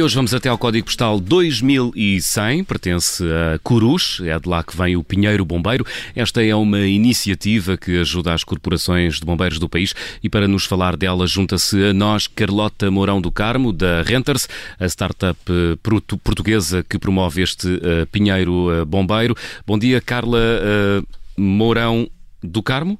E hoje vamos até ao código postal 2100, pertence a Curus, é de lá que vem o Pinheiro Bombeiro. Esta é uma iniciativa que ajuda as corporações de bombeiros do país e para nos falar dela junta-se a nós Carlota Mourão do Carmo, da Renters, a startup eh, portuguesa que promove este uh, Pinheiro uh, Bombeiro. Bom dia, Carla uh, Mourão do Carmo.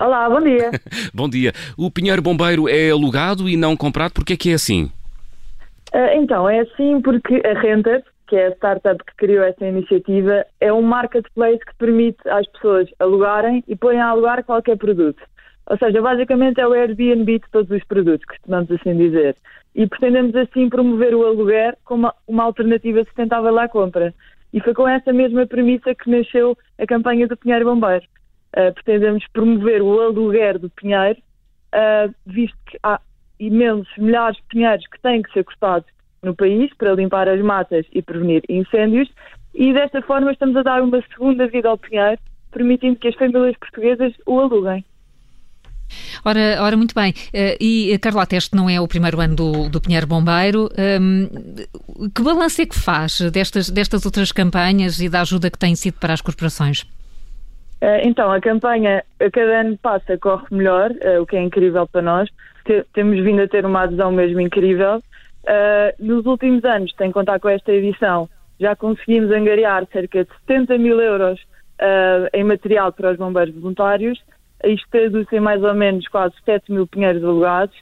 Olá, bom dia. bom dia. O Pinheiro Bombeiro é alugado e não comprado, porque é que é assim? Uh, então, é assim porque a Renter, que é a startup que criou esta iniciativa, é um marketplace que permite às pessoas alugarem e porem a alugar qualquer produto. Ou seja, basicamente é o Airbnb de todos os produtos, costumamos assim dizer. E pretendemos assim promover o aluguer como uma alternativa sustentável à compra. E foi com essa mesma premissa que nasceu a campanha do Pinheiro Bombeiro. Uh, pretendemos promover o aluguer do Pinheiro, uh, visto que há imensos milhares de pinheiros que têm que ser cortados no país para limpar as matas e prevenir incêndios e desta forma estamos a dar uma segunda vida ao pinheiro, permitindo que as famílias portuguesas o aluguem. Ora, ora, muito bem. Uh, e, Carlota, este não é o primeiro ano do, do Pinheiro Bombeiro. Um, que balanço é que faz destas, destas outras campanhas e da ajuda que tem sido para as corporações? Uh, então, a campanha a cada ano passa, corre melhor, o que é incrível para nós temos vindo a ter uma adesão mesmo incrível. Uh, nos últimos anos, sem contar com esta edição, já conseguimos angariar cerca de 70 mil euros uh, em material para os bombeiros voluntários. Isto traduz em mais ou menos quase 7 mil pinheiros alugados.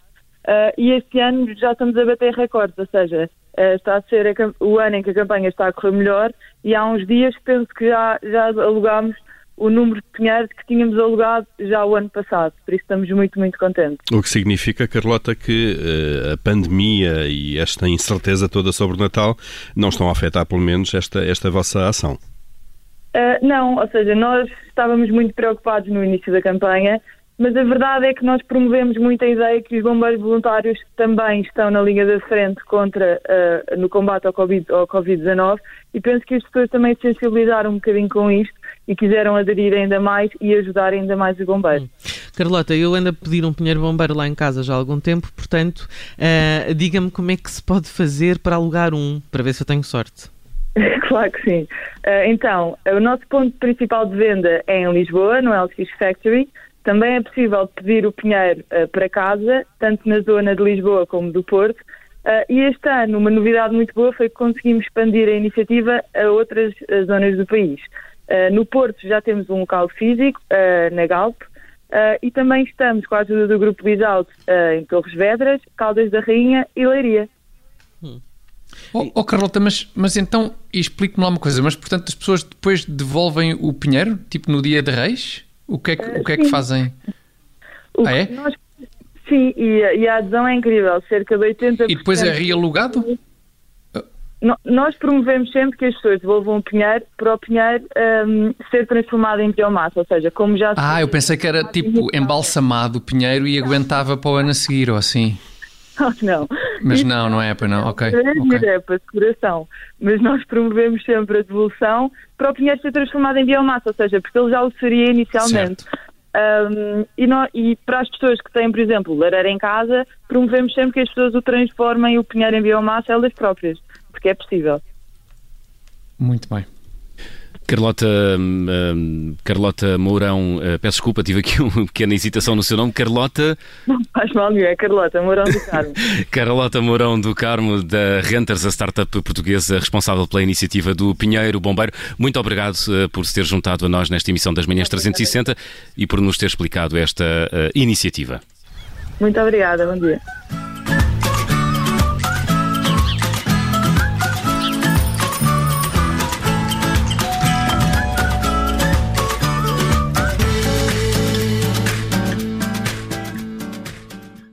Uh, e este ano já estamos a bater recordes, ou seja, está a ser a, o ano em que a campanha está a correr melhor e há uns dias penso que já, já alugámos o número de pinheiros que tínhamos alugado já o ano passado. Por isso estamos muito, muito contentes. O que significa, Carlota, que uh, a pandemia e esta incerteza toda sobre o Natal não estão a afetar, pelo menos, esta, esta vossa ação. Uh, não, ou seja, nós estávamos muito preocupados no início da campanha, mas a verdade é que nós promovemos muito a ideia que os bombeiros voluntários também estão na linha da frente contra, uh, no combate ao Covid-19 ao COVID e penso que as pessoas também se sensibilizaram um bocadinho com isto e quiseram aderir ainda mais e ajudar ainda mais os bombeiros. Hum. Carlota, eu ando a pedir um pinheiro bombeiro lá em casa já há algum tempo, portanto, uh, diga-me como é que se pode fazer para alugar um, para ver se eu tenho sorte. claro que sim. Uh, então, o nosso ponto principal de venda é em Lisboa, no LX Factory. Também é possível pedir o pinheiro uh, para casa, tanto na zona de Lisboa como do Porto. Uh, e este ano, uma novidade muito boa foi que conseguimos expandir a iniciativa a outras zonas do país. Uh, no Porto já temos um local físico, uh, na Galp, uh, e também estamos com a ajuda do Grupo Bisalto em Torres Vedras, Caldas da Rainha e Leiria. Hum. Oh, oh, Carlota, mas, mas então explique-me lá uma coisa, mas portanto as pessoas depois devolvem o pinheiro, tipo no dia de reis? O que é que, o que, é que fazem? O ah, é? Nós, sim, e, e, a adesão é incrível, cerca de 80%. E depois é realugado? nós promovemos sempre que as pessoas devolvam o pinheiro para o pinheiro um, ser transformado em biomassa, ou seja, como já... Ah, eu pensei que era tipo embalsamado o pinheiro e aguentava para o ano a seguir, ou assim. não. Mas não, não é para não, ok. É, okay. é para decoração. Mas nós promovemos sempre a devolução para o pinheiro ser transformado em biomassa, ou seja, porque ele já o seria inicialmente. Um, e, no, e, para as pessoas que têm, por exemplo, lareira em casa, promovemos sempre que as pessoas o transformem o pinheiro em biomassa elas próprias porque é possível. Muito bem. Carlota, um, Carlota Mourão, uh, peço desculpa, tive aqui uma pequena hesitação no seu nome. Carlota. Não faz mal nenhum, é Carlota Mourão do Carmo. Carlota Mourão do Carmo, da Renters, a startup portuguesa responsável pela iniciativa do Pinheiro Bombeiro. Muito obrigado uh, por se ter juntado a nós nesta emissão das Manhãs 360 e por nos ter explicado esta uh, iniciativa. Muito obrigada, bom dia.